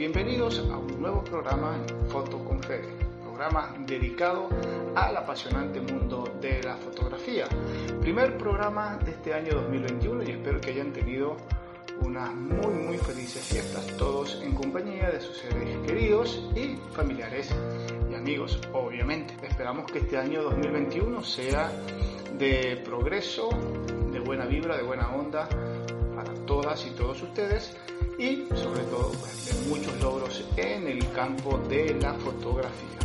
bienvenidos a un nuevo programa Foto con programa dedicado al apasionante mundo de la fotografía. Primer programa de este año 2021 y espero que hayan tenido unas muy muy felices fiestas todos en compañía de sus seres queridos y familiares y amigos, obviamente. Esperamos que este año 2021 sea de progreso, de buena vibra, de buena onda para todas y todos ustedes y sobre todo pues, muchos logros en el campo de la fotografía.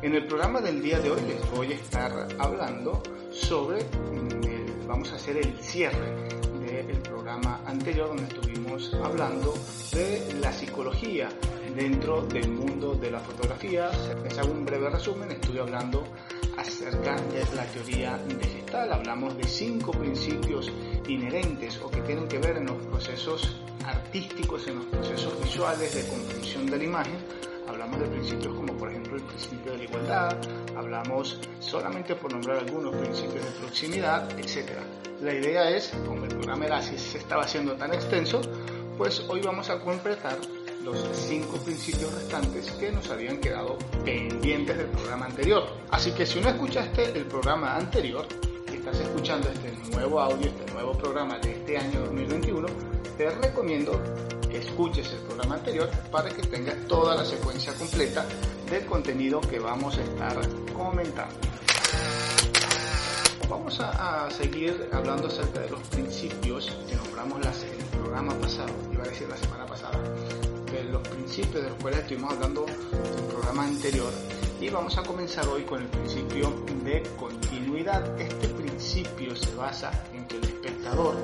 En el programa del día de hoy les voy a estar hablando sobre, mm, vamos a hacer el cierre del programa anterior donde estuvimos hablando de la psicología dentro del mundo de la fotografía. Les hago un breve resumen, estuve hablando acerca de la teoría de Gestal. Hablamos de cinco principios inherentes o que tienen que ver en los procesos artísticos, en los procesos visuales de comprensión de la imagen. Hablamos de principios como por ejemplo el principio de la igualdad, hablamos solamente por nombrar algunos principios de proximidad, etc. La idea es, como el programa era así se estaba haciendo tan extenso, pues hoy vamos a completar los cinco principios restantes que nos habían quedado pendientes del programa anterior. Así que si no escuchaste el programa anterior estás escuchando este nuevo audio, este nuevo programa de este año 2021, te recomiendo que escuches el programa anterior para que tengas toda la secuencia completa del contenido que vamos a estar comentando. Vamos a, seguir hablando acerca de los principios que nombramos en el programa pasado, iba a decir la semana pasada, de los principios de los cuales estuvimos hablando en el programa anterior y vamos a comenzar hoy con el principio de continuidad. Este principio se basa en que el espectador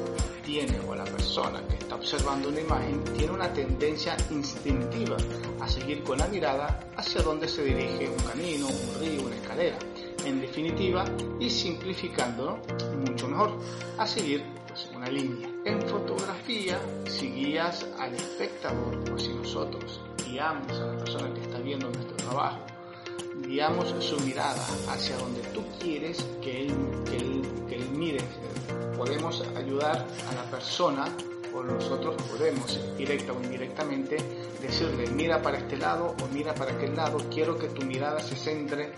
tiene o la persona que está observando una imagen tiene una tendencia instintiva a seguir con la mirada hacia donde se dirige un camino, un río, una escalera. En definitiva, y simplificando mucho mejor, a seguir pues, una línea. En fotografía, si guías al espectador o si nosotros guiamos a la persona que está viendo nuestro trabajo, guiamos su mirada hacia donde tú quieres que él, que él, que él mire, podemos ayudar a la persona o nosotros podemos, directa o indirectamente, decirle, mira para este lado o mira para aquel lado, quiero que tu mirada se centre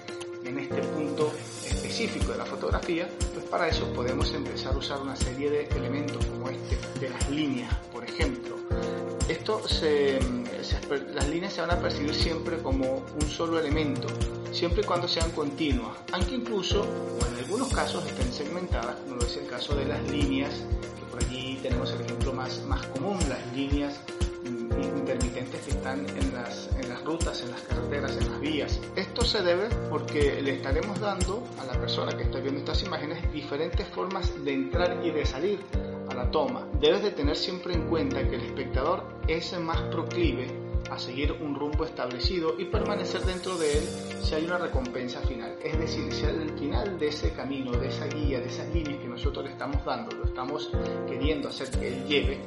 en este punto específico de la fotografía, pues para eso podemos empezar a usar una serie de elementos como este, de las líneas, por ejemplo. Esto las líneas se van a percibir siempre como un solo elemento, siempre y cuando sean continuas, aunque incluso, o en algunos casos, estén segmentadas, como es el caso de las líneas, que por allí tenemos el ejemplo más, más común, las líneas intermitentes que están en las, en las rutas, en las carreteras, en las vías. Esto se debe porque le estaremos dando a la persona que está viendo estas imágenes diferentes formas de entrar y de salir a la toma. Debes de tener siempre en cuenta que el espectador es más proclive a seguir un rumbo establecido y permanecer dentro de él si hay una recompensa final. Es decir, si al final de ese camino, de esa guía, de esas líneas que nosotros le estamos dando, lo estamos queriendo hacer que él lleve,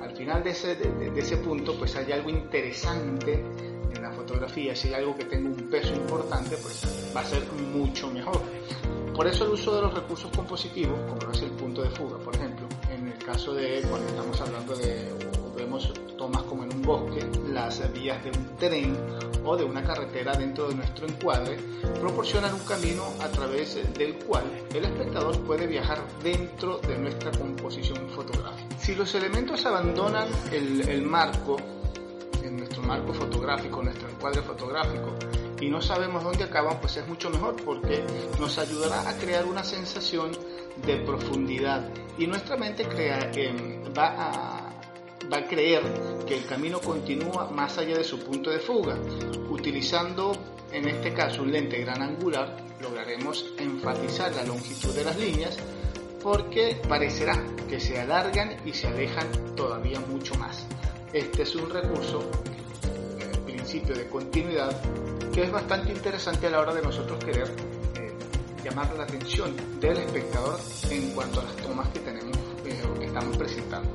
al final de ese, de, ese punto pues hay algo interesante en la fotografía, si hay algo que tenga un peso importante, pues va a ser mucho mejor. Por eso el uso de los recursos compositivos, como es el punto de fuga, por ejemplo, caso de cuando estamos hablando de, vemos tomas como en un bosque, las vías de un tren o de una carretera dentro de nuestro encuadre proporcionan un camino a través del cual el espectador puede viajar dentro de nuestra composición fotográfica. Si los elementos abandonan el, el marco, en nuestro marco fotográfico, nuestro encuadre fotográfico, y no sabemos dónde acaban, pues es mucho mejor porque nos ayudará a crear una sensación de profundidad y nuestra mente crea, eh, va, a, va a creer que el camino continúa más allá de su punto de fuga. Utilizando en este caso un lente gran angular, lograremos enfatizar la longitud de las líneas porque parecerá que se alargan y se alejan todavía mucho más. Este es un recurso, el principio de continuidad, que es bastante interesante a la hora de nosotros querer eh, llamar la atención del espectador en cuanto a las tomas que tenemos eh, o que estamos presentando.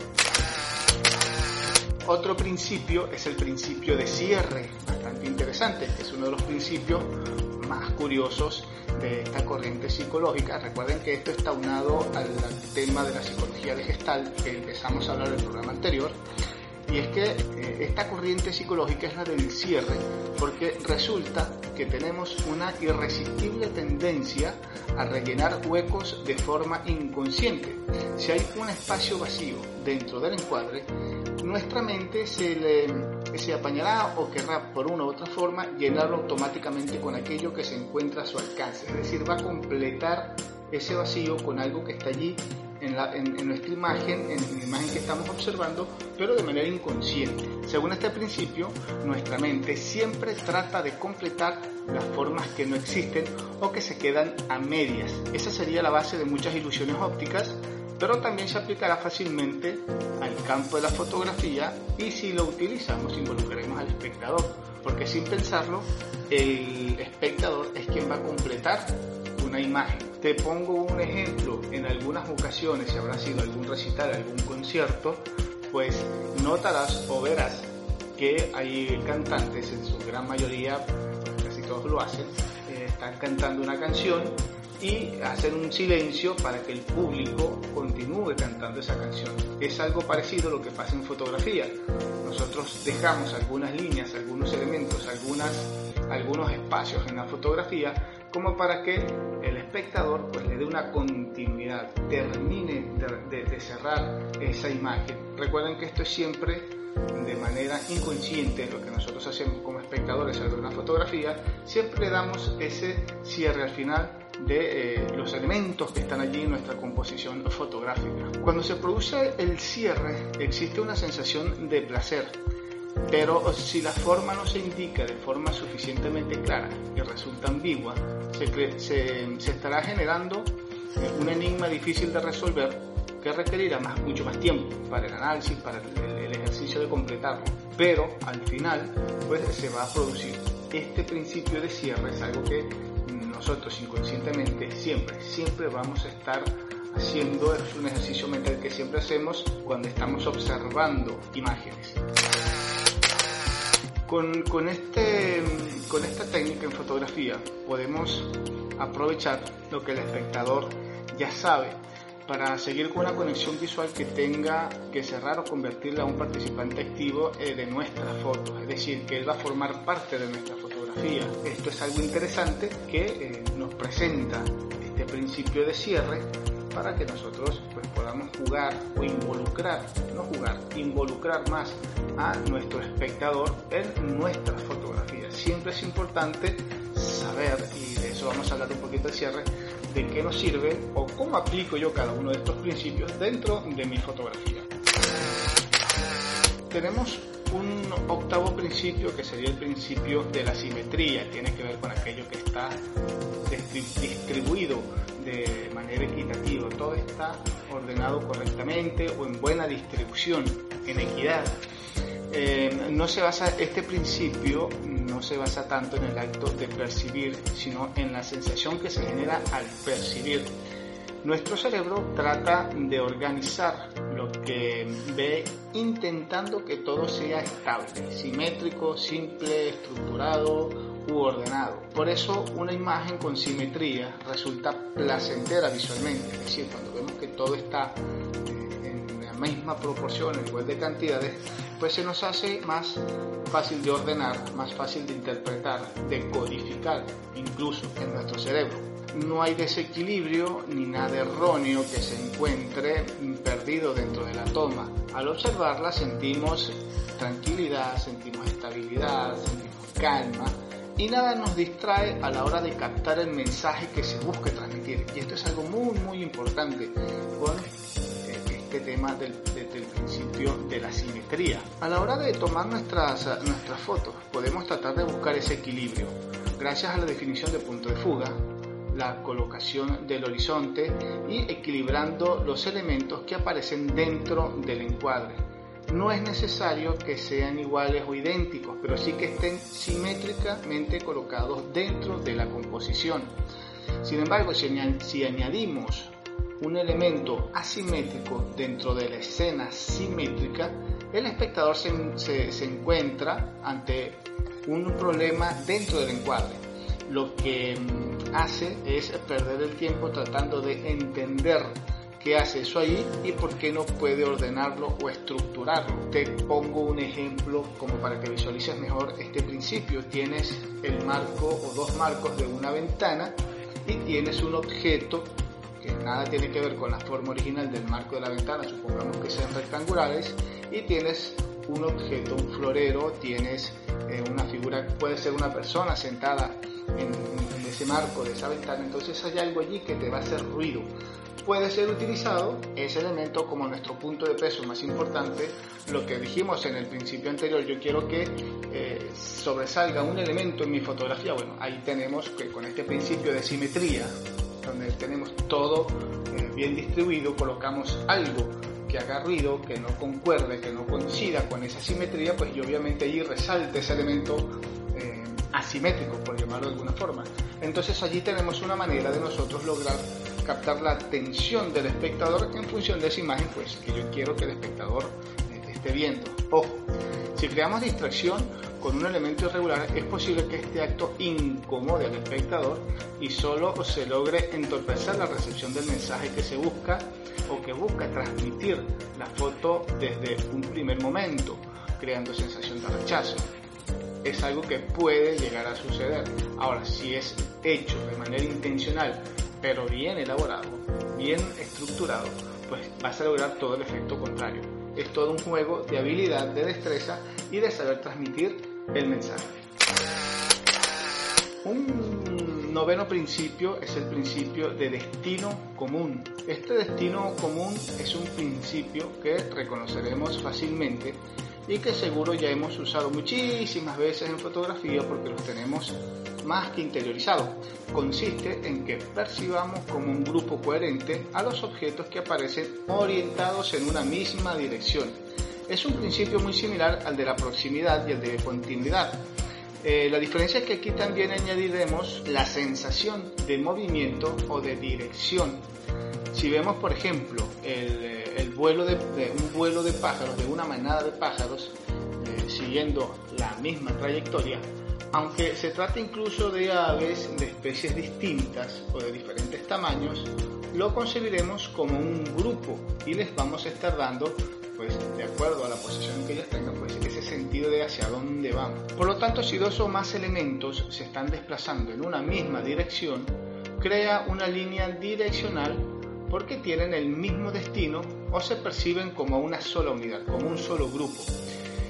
Otro principio es el principio de cierre, bastante interesante, es uno de los principios más curiosos de esta corriente psicológica. Recuerden que esto está unado al tema de la psicología de gestal que empezamos a hablar en el programa anterior Y es que eh, esta corriente psicológica es la del cierre, porque resulta que tenemos una irresistible tendencia a rellenar huecos de forma inconsciente. Si hay un espacio vacío dentro del encuadre, nuestra mente se, le, se apañará o querrá por una u otra forma llenarlo automáticamente con aquello que se encuentra a su alcance. Es decir, va a completar ese vacío con algo que está allí en, nuestra imagen, en la imagen que estamos observando, pero de manera inconsciente. Según este principio, nuestra mente siempre trata de completar las formas que no existen o que se quedan a medias. Esa sería la base de muchas ilusiones ópticas, pero también se aplicará fácilmente al campo de la fotografía y si lo utilizamos involucraremos al espectador, porque sin pensarlo, el espectador es quien va a completar imagen. Te pongo un ejemplo, en algunas ocasiones, si habrá sido algún recital, algún concierto, pues notarás o verás que hay cantantes, en su gran mayoría, casi todos lo hacen, eh, están cantando una canción y hacen un silencio para que el público continúe cantando esa canción. Es algo parecido a lo que pasa en fotografía. Nosotros dejamos algunas líneas, algunos elementos, algunas, algunos espacios en la fotografía como para que el espectador pues le dé una continuidad, termine de, cerrar esa imagen. Recuerden que esto es siempre de manera inconsciente lo que nosotros hacemos como espectadores al ver una fotografía, siempre damos ese cierre al final de eh, los elementos que están allí en nuestra composición fotográfica. Cuando se produce el cierre existe una sensación de placer, pero si la forma no se indica de forma suficientemente clara y resulta ambigua, se, estará generando eh, un enigma difícil de resolver que requerirá más, mucho más tiempo para el análisis, para el, ejercicio de completarlo. Pero al final, pues se va a producir. Este principio de cierre es algo que nosotros inconscientemente siempre, siempre vamos a estar haciendo, es un ejercicio mental que siempre hacemos cuando estamos observando imágenes. Con, con, este, con esta técnica en fotografía podemos aprovechar lo que el espectador ya sabe para seguir con una conexión visual que tenga que cerrar o convertirla a un participante activo eh, de nuestra foto, es decir, que él va a formar parte de nuestra fotografía. Esto es algo interesante que eh, nos presenta este principio de cierre para que nosotros pues, podamos jugar o involucrar, no jugar, involucrar más a nuestro espectador en nuestras fotografías. Siempre es importante saber, y de eso vamos a hablar un poquito al cierre, de qué nos sirve o cómo aplico yo cada uno de estos principios dentro de mi fotografía. Tenemos un octavo principio que sería el principio de la simetría, tiene que ver con aquello que está distribuido de manera equitativa, todo está ordenado correctamente o en buena distribución, en equidad. Eh, no se basa, este principio no se basa tanto en el acto de percibir, sino en la sensación que se genera al percibir. Nuestro cerebro trata de organizar lo que ve intentando que todo sea estable, simétrico, simple, estructurado, ordenado. Por eso una imagen con simetría resulta placentera visualmente, es decir, cuando vemos que todo está eh, en la misma proporción, en igual de cantidades, pues se nos hace más fácil de ordenar, más fácil de interpretar, de codificar, incluso en nuestro cerebro. No hay desequilibrio ni nada erróneo que se encuentre perdido dentro de la toma. Al observarla sentimos tranquilidad, sentimos estabilidad, sentimos calma, y nada nos distrae a la hora de captar el mensaje que se busque transmitir. Y esto es algo muy, muy importante con eh, este tema del, principio de la simetría. A la hora de tomar nuestras, nuestras fotos, podemos tratar de buscar ese equilibrio. Gracias a la definición de punto de fuga, la colocación del horizonte y equilibrando los elementos que aparecen dentro del encuadre no es necesario que sean iguales o idénticos, pero sí que estén simétricamente colocados dentro de la composición. Sin embargo, si, añadimos un elemento asimétrico dentro de la escena simétrica, el espectador se, encuentra ante un problema dentro del encuadre. Lo que hace es perder el tiempo tratando de entender qué hace eso ahí y por qué no puede ordenarlo o estructurarlo. Te pongo un ejemplo como para que visualices mejor este principio. Tienes el marco o dos marcos de una ventana y tienes un objeto que nada tiene que ver con la forma original del marco de la ventana, supongamos que sean rectangulares, y tienes un objeto, un florero, tienes eh, una figura, puede ser una persona sentada en, ese marco de esa ventana, entonces hay algo allí que te va a hacer ruido. Puede ser utilizado ese elemento como nuestro punto de peso más importante, lo que dijimos en el principio anterior, yo quiero que eh, sobresalga un elemento en mi fotografía, bueno, ahí tenemos que con este principio de simetría, donde tenemos todo eh, bien distribuido, colocamos algo que haga ruido, que no concuerde, que no coincida con esa simetría, pues yo obviamente allí resalte ese elemento asimétrico, por llamarlo de alguna forma. Entonces allí tenemos una manera de nosotros lograr captar la atención del espectador en función de esa imagen pues que yo quiero que el espectador esté viendo. Ojo, si creamos distracción con un elemento irregular es posible que este acto incomode al espectador y solo se logre entorpecer la recepción del mensaje que se busca o que busca transmitir la foto desde un primer momento, creando sensación de rechazo. Es algo que puede llegar a suceder. Ahora, si es hecho de manera intencional, pero bien elaborado, bien estructurado, pues vas a lograr todo el efecto contrario. Es todo un juego de habilidad, de destreza y de saber transmitir el mensaje. Un noveno principio es el principio de destino común. Este destino común es un principio que reconoceremos fácilmente y que seguro ya hemos usado muchísimas veces en fotografía porque los tenemos más que interiorizado. Consiste en que percibamos como un grupo coherente a los objetos que aparecen orientados en una misma dirección. Es un principio muy similar al de la proximidad y el de continuidad. Eh, la diferencia es que aquí también añadiremos la sensación de movimiento o de dirección. Si vemos, por ejemplo, el, el vuelo de, de, un vuelo de pájaros, de una manada de pájaros, eh, siguiendo la misma trayectoria, aunque se trate incluso de aves de especies distintas o de diferentes tamaños, lo concebiremos como un grupo y les vamos a estar dando, pues de acuerdo a la posición que ellas tengan, pues ese sentido de hacia dónde vamos. Por lo tanto, si dos o más elementos se están desplazando en una misma dirección, crea una línea direccional porque tienen el mismo destino o se perciben como una sola unidad, como un solo grupo.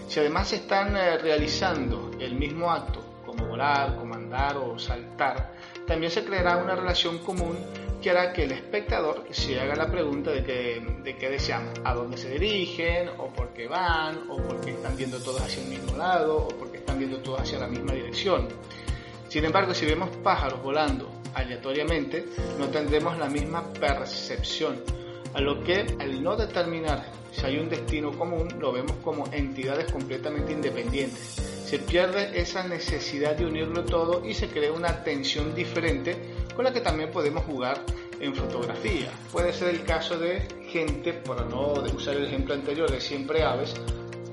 Si además están eh, realizando el mismo acto, como volar, como andar o saltar, también se creará una relación común que hará que el espectador se haga la pregunta de qué, de a dónde se dirigen, o por qué van, o por qué están viendo todos hacia el mismo lado, o por qué están viendo todos hacia la misma dirección. Sin embargo, si vemos pájaros volando aleatoriamente, no tendremos la misma percepción, a lo que al no determinar si hay un destino común, lo vemos como entidades completamente independientes. Se pierde esa necesidad de unirlo todo y se crea una tensión diferente con la que también podemos jugar en fotografía. Puede ser el caso de gente, por no usar el ejemplo anterior de siempre aves,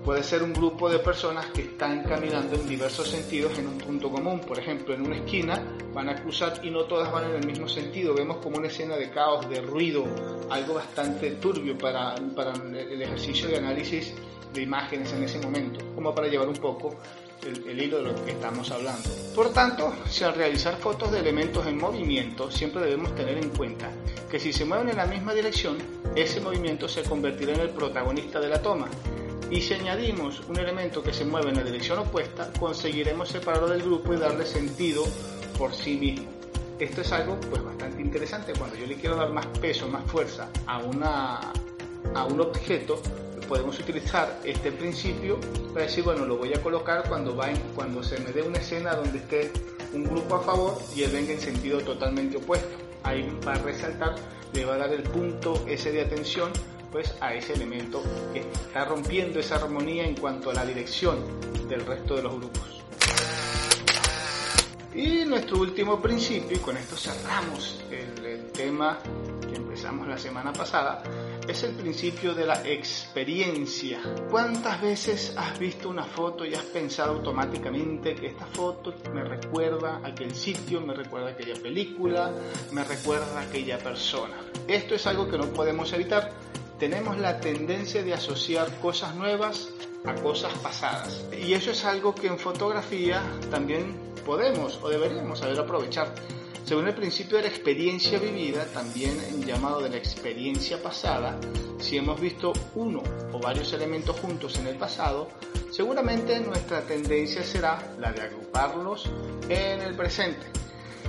puede ser un grupo de personas que están caminando en diversos sentidos en un punto común. Por ejemplo, en una esquina van a cruzar y no todas van en el mismo sentido. Vemos como una escena de caos, de ruido, algo bastante turbio para, el ejercicio de análisis de imágenes en ese momento, como para llevar un poco el, el, hilo de lo que estamos hablando. Por tanto, si al realizar fotos de elementos en movimiento, siempre debemos tener en cuenta que si se mueven en la misma dirección, ese movimiento se convertirá en el protagonista de la toma. Y si añadimos un elemento que se mueve en la dirección opuesta, conseguiremos separarlo del grupo y darle sentido por sí mismo. Esto es algo pues bastante interesante. Cuando yo le quiero dar más peso, más fuerza a, una, a un objeto, podemos utilizar este principio para decir, bueno, lo voy a colocar cuando, va en, cuando se me dé una escena donde esté un grupo a favor y él venga en sentido totalmente opuesto. Ahí va a resaltar, le va a dar el punto ese de atención pues a ese elemento que está rompiendo esa armonía en cuanto a la dirección del resto de los grupos. Y nuestro último principio, y con esto cerramos el, el tema que empezamos la semana pasada, es el principio de la experiencia. ¿Cuántas veces has visto una foto y has pensado automáticamente que esta foto me recuerda a aquel sitio, me recuerda a aquella película, me recuerda a aquella persona? Esto es algo que no podemos evitar. Tenemos la tendencia de asociar cosas nuevas a cosas pasadas. Y eso es algo que en fotografía también podemos o deberíamos saber aprovechar. Según el principio de la experiencia vivida, también llamado de la experiencia pasada, si hemos visto uno o varios elementos juntos en el pasado, seguramente nuestra tendencia será la de agruparlos en el presente.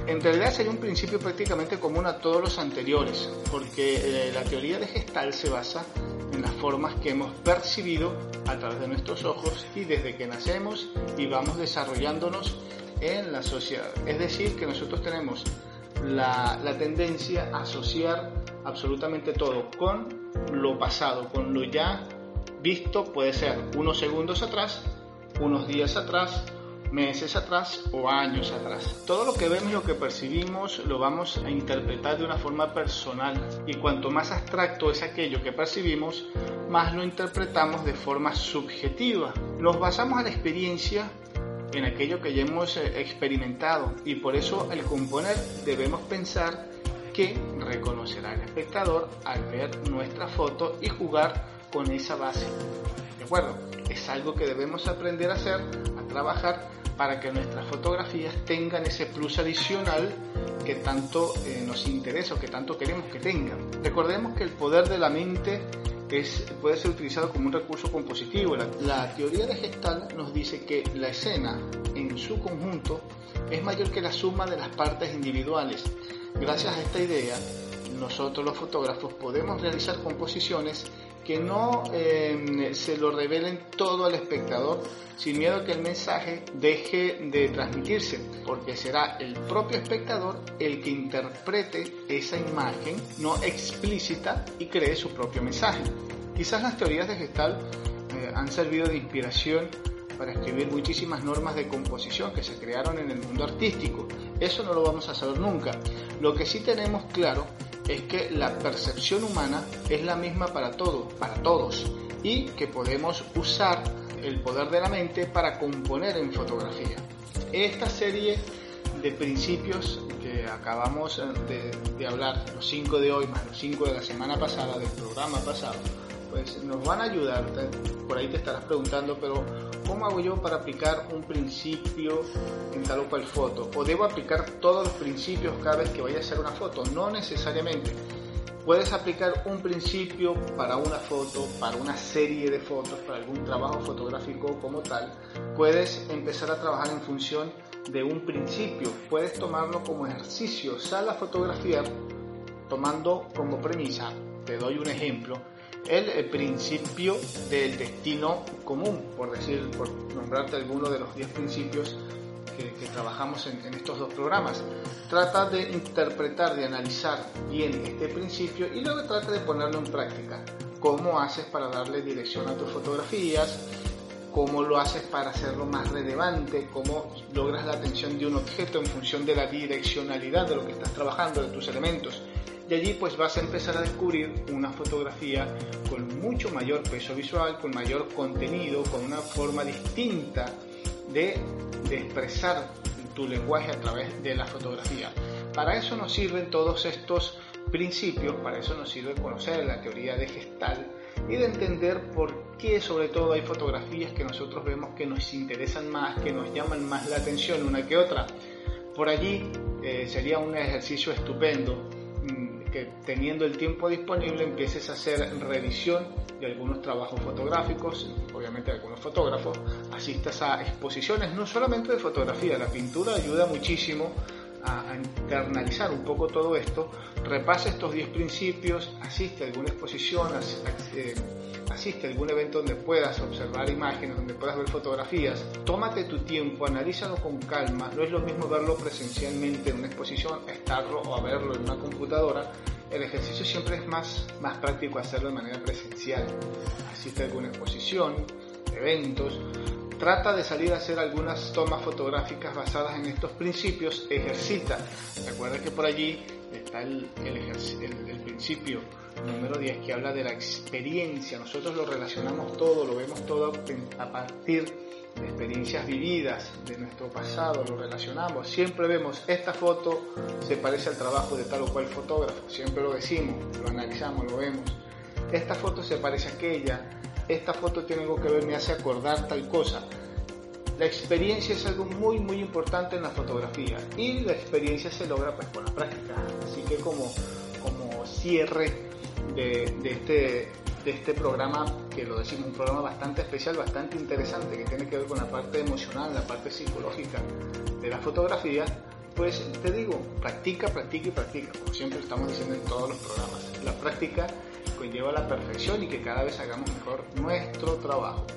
En realidad sería un principio prácticamente común a todos los anteriores, porque eh, la teoría de Gestalt se basa en las formas que hemos percibido a través de nuestros ojos y desde que nacemos y vamos desarrollándonos en la sociedad. Es decir, que nosotros tenemos la tendencia a asociar absolutamente todo con lo pasado, con lo ya visto, puede ser unos segundos atrás, unos días atrás, meses atrás o años atrás. Todo lo que vemos y lo que percibimos lo vamos a interpretar de una forma personal y cuanto más abstracto es aquello que percibimos, más lo interpretamos de forma subjetiva. Nos basamos en la experiencia en aquello que ya hemos eh, experimentado y por eso al componer debemos pensar que reconocerá el espectador al ver nuestra foto y jugar con esa base. ¿De acuerdo? Es algo que debemos aprender a hacer, a trabajar para que nuestras fotografías tengan ese plus adicional que tanto eh, nos interesa o que tanto queremos que tengan. Recordemos que el poder de la mente puede ser utilizado como un recurso compositivo. La, teoría de Gestalt nos dice que la escena en su conjunto es mayor que la suma de las partes individuales. Gracias a esta idea, nosotros los fotógrafos podemos realizar composiciones que no eh, se lo revelen todo al espectador sin miedo a que el mensaje deje de transmitirse, porque será el propio espectador el que interprete esa imagen no explícita y cree su propio mensaje. Quizás las teorías de Gestalt eh, han servido de inspiración para escribir muchísimas normas de composición que se crearon en el mundo artístico. Eso no lo vamos a saber nunca. Lo que sí tenemos claro es que la percepción humana es la misma para todos, para todos, y que podemos usar el poder de la mente para componer en fotografía. Esta serie de principios que acabamos de, de hablar, los cinco de hoy más los cinco de la semana pasada, del programa pasado, pues nos van a ayudar. Por ahí te estarás preguntando, pero ¿cómo hago yo para aplicar un principio en tal o cual foto? ¿O debo aplicar todos los principios cada vez que vaya a hacer una foto? No necesariamente. Puedes aplicar un principio para una foto, para una serie de fotos, para algún trabajo fotográfico como tal. Puedes empezar a trabajar en función de un principio. Puedes tomarlo como ejercicio. Sal a fotografiar tomando como premisa, te doy un ejemplo, el, principio del destino común, por decir, por nombrarte alguno de los 10 principios que, trabajamos en, en, estos dos programas. Trata de interpretar, de analizar bien este principio y luego trata de ponerlo en práctica. ¿Cómo haces para darle dirección a tus fotografías? ¿Cómo lo haces para hacerlo más relevante? ¿Cómo logras la atención de un objeto en función de la direccionalidad de lo que estás trabajando, de tus elementos? Y allí pues vas a empezar a descubrir una fotografía con mucho mayor peso visual, con mayor contenido, con una forma distinta de, expresar tu lenguaje a través de la fotografía. Para eso nos sirven todos estos principios, para eso nos sirve conocer la teoría de Gestalt y de entender por qué sobre todo hay fotografías que nosotros vemos que nos interesan más, que nos llaman más la atención una que otra. Por allí eh, sería un ejercicio estupendo que teniendo el tiempo disponible empieces a hacer revisión de algunos trabajos fotográficos, obviamente de algunos fotógrafos, asistas a exposiciones no solamente de fotografía, la pintura ayuda muchísimo a, internalizar un poco todo esto, repasa estos 10 principios, asiste a alguna exposición, eh, asiste a algún evento donde puedas observar imágenes, donde puedas ver fotografías, tómate tu tiempo, analízalo con calma, no es lo mismo verlo presencialmente en una exposición, estarlo o verlo en una computadora, el ejercicio siempre es más, más práctico hacerlo de manera presencial. Asiste a alguna exposición, eventos, trata de salir a hacer algunas tomas fotográficas basadas en estos principios, ejercita. Recuerda que por allí está el, el, principio número 10 que habla de la experiencia. Nosotros lo relacionamos todo, lo vemos todo a partir de experiencias vividas, de nuestro pasado, lo relacionamos. Siempre vemos, esta foto se parece al trabajo de tal o cual fotógrafo, siempre lo decimos, lo analizamos, lo vemos. Esta foto se parece a aquella, esta foto tiene algo que ver, me hace acordar tal cosa. La experiencia es algo muy muy importante en la fotografía y la experiencia se logra pues con la práctica. Así que como, como cierre de, este, de este programa, que lo decimos, un programa bastante especial, bastante interesante, que tiene que ver con la parte emocional, la parte psicológica de la fotografía, pues te digo, practica, practica y practica, como siempre estamos diciendo en todos los programas. La práctica conlleva la perfección y que cada vez hagamos mejor nuestro trabajo.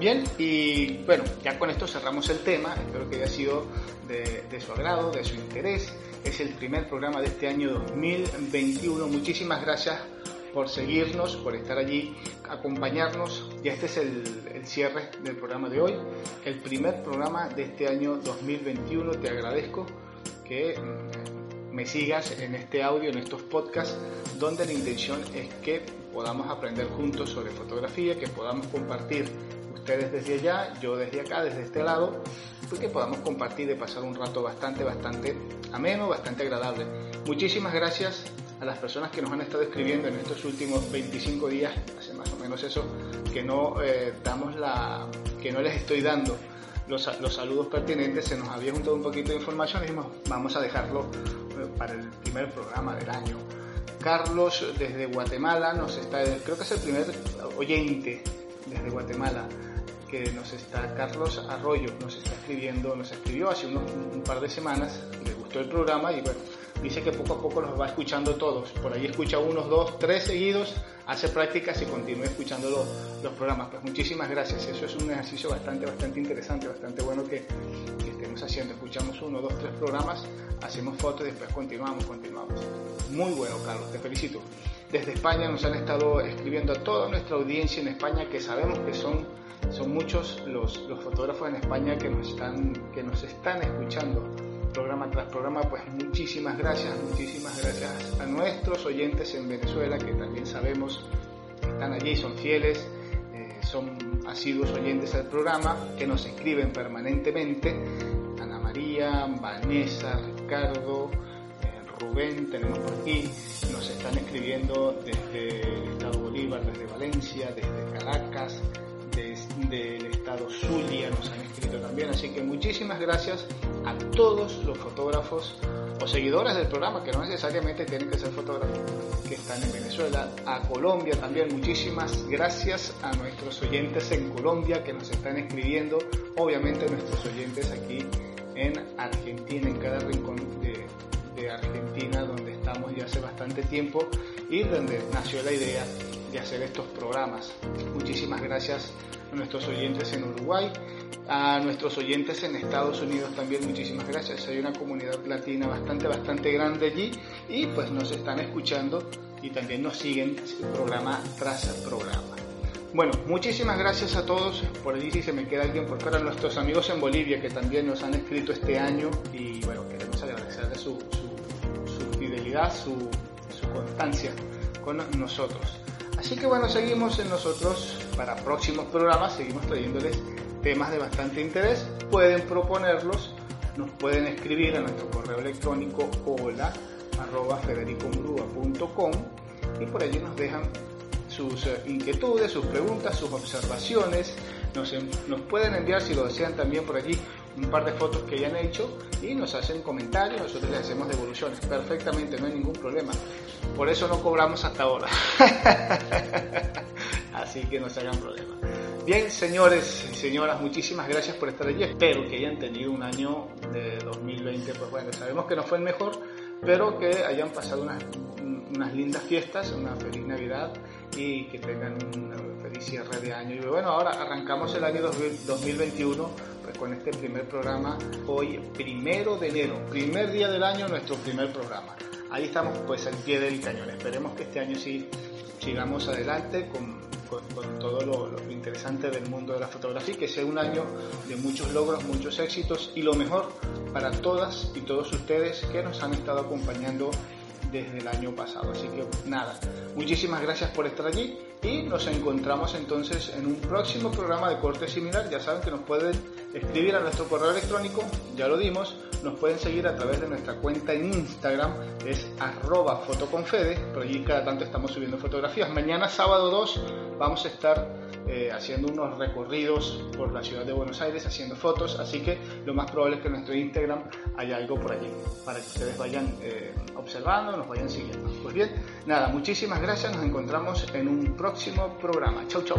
Bien, y bueno, ya con esto cerramos el tema, espero que haya sido de, su agrado, de su interés. Es el primer programa de este año 2021. Muchísimas gracias por seguirnos, por estar allí, acompañarnos. Ya este es el, el, cierre del programa de hoy, el primer programa de este año 2021. Te agradezco que mm, me sigas en este audio, en estos podcasts, donde la intención es que podamos aprender juntos sobre fotografía, que podamos compartir ustedes desde allá, yo desde acá, desde este lado, pues que podamos compartir y pasar un rato bastante, bastante ameno, bastante agradable. Muchísimas gracias a las personas que nos han estado escribiendo en estos últimos 25 días, hace más o menos eso, que no eh, damos la, que no les estoy dando los, los, saludos pertinentes, se nos había juntado un poquito de información y vamos a dejarlo para el primer programa del año. Carlos desde Guatemala nos está, creo que es el primer oyente desde Guatemala que nos está, Carlos Arroyo nos está escribiendo, nos escribió hace unos, un par de semanas, le gustó el programa y bueno, dice que poco a poco los va escuchando todos. Por ahí escucha unos, dos, tres seguidos, hace prácticas y continúa escuchando los, los programas. Pues muchísimas gracias. Eso es un ejercicio bastante, bastante interesante, bastante bueno que, haciendo. Escuchamos uno, dos, tres programas, hacemos fotos y después continuamos, continuamos. Muy bueno, Carlos, te felicito. Desde España nos han estado escribiendo a toda nuestra audiencia en España que sabemos que son son muchos los, los, fotógrafos en España que nos están, que nos están escuchando programa tras programa, pues muchísimas gracias, muchísimas gracias a nuestros oyentes en Venezuela que también sabemos que están allí, son fieles, eh, son asiduos oyentes al programa, que nos escriben permanentemente. María, Vanessa, Ricardo, eh, Rubén, tenemos por aquí, nos están escribiendo desde el Estado Bolívar, desde Valencia, desde Caracas, del estado Zulia nos han escrito también, así que muchísimas gracias a todos los fotógrafos o seguidores del programa, que no necesariamente tienen que ser fotógrafos, que están en Venezuela, a Colombia también, muchísimas gracias a nuestros oyentes en Colombia que nos están escribiendo, obviamente nuestros oyentes aquí en Argentina, en cada rincón de, Argentina, donde estamos ya hace bastante tiempo y donde nació la idea de hacer estos programas. Muchísimas gracias a nuestros oyentes en Uruguay, a nuestros oyentes en Estados Unidos también muchísimas gracias. Hay una comunidad latina bastante, bastante grande allí y pues nos están escuchando y también nos siguen programa tras programa. Bueno, muchísimas gracias a todos. Por allí si se me queda alguien por fuera, nuestros amigos en Bolivia que también nos han escrito este año y bueno, queremos agradecerles su, su, fidelidad, su, constancia con nosotros. Así que bueno, seguimos en nosotros para próximos programas, seguimos trayéndoles temas de bastante interés. Pueden proponerlos, nos pueden escribir a nuestro correo electrónico hola arroba y por allí nos dejan sus eh, inquietudes, sus preguntas, sus observaciones. Nos, pueden enviar, si lo desean, también por allí un par de fotos que hayan hecho y nos hacen comentarios, nosotros les hacemos devoluciones perfectamente, no hay ningún problema. Por eso no cobramos hasta ahora. Así que no se hagan problema. Bien, señores y señoras, muchísimas gracias por estar allí. Espero que hayan tenido un año de 2020, pues bueno, sabemos que no fue el mejor, pero que hayan pasado unas lindas fiestas, una feliz Navidad y que tengan un feliz cierre de año. Y bueno, ahora arrancamos el año 2021 pues, con este primer programa, hoy primero de enero, primer día del año, nuestro primer programa. Ahí estamos pues al pie del cañón. Esperemos que este año sí sigamos adelante con, con, todo lo, interesante del mundo de la fotografía, que sea un año de muchos logros, muchos éxitos y lo mejor para todas y todos ustedes que nos han estado acompañando desde el año pasado. Así que nada, muchísimas gracias por estar allí y nos encontramos entonces en un próximo programa de corte similar. Ya saben que nos pueden escribir a nuestro correo electrónico, ya lo dimos, nos pueden seguir a través de nuestra cuenta en Instagram, es arroba fotoconfede, por allí cada tanto estamos subiendo fotografías. Mañana sábado 2 vamos a estar eh, haciendo unos recorridos por la ciudad de Buenos Aires, haciendo fotos, así que lo más probable es que en nuestro Instagram haya algo por allí, para que ustedes vayan eh, observando, nos vayan siguiendo. Pues bien, nada, muchísimas gracias, nos encontramos en un próximo programa. Chau, chau.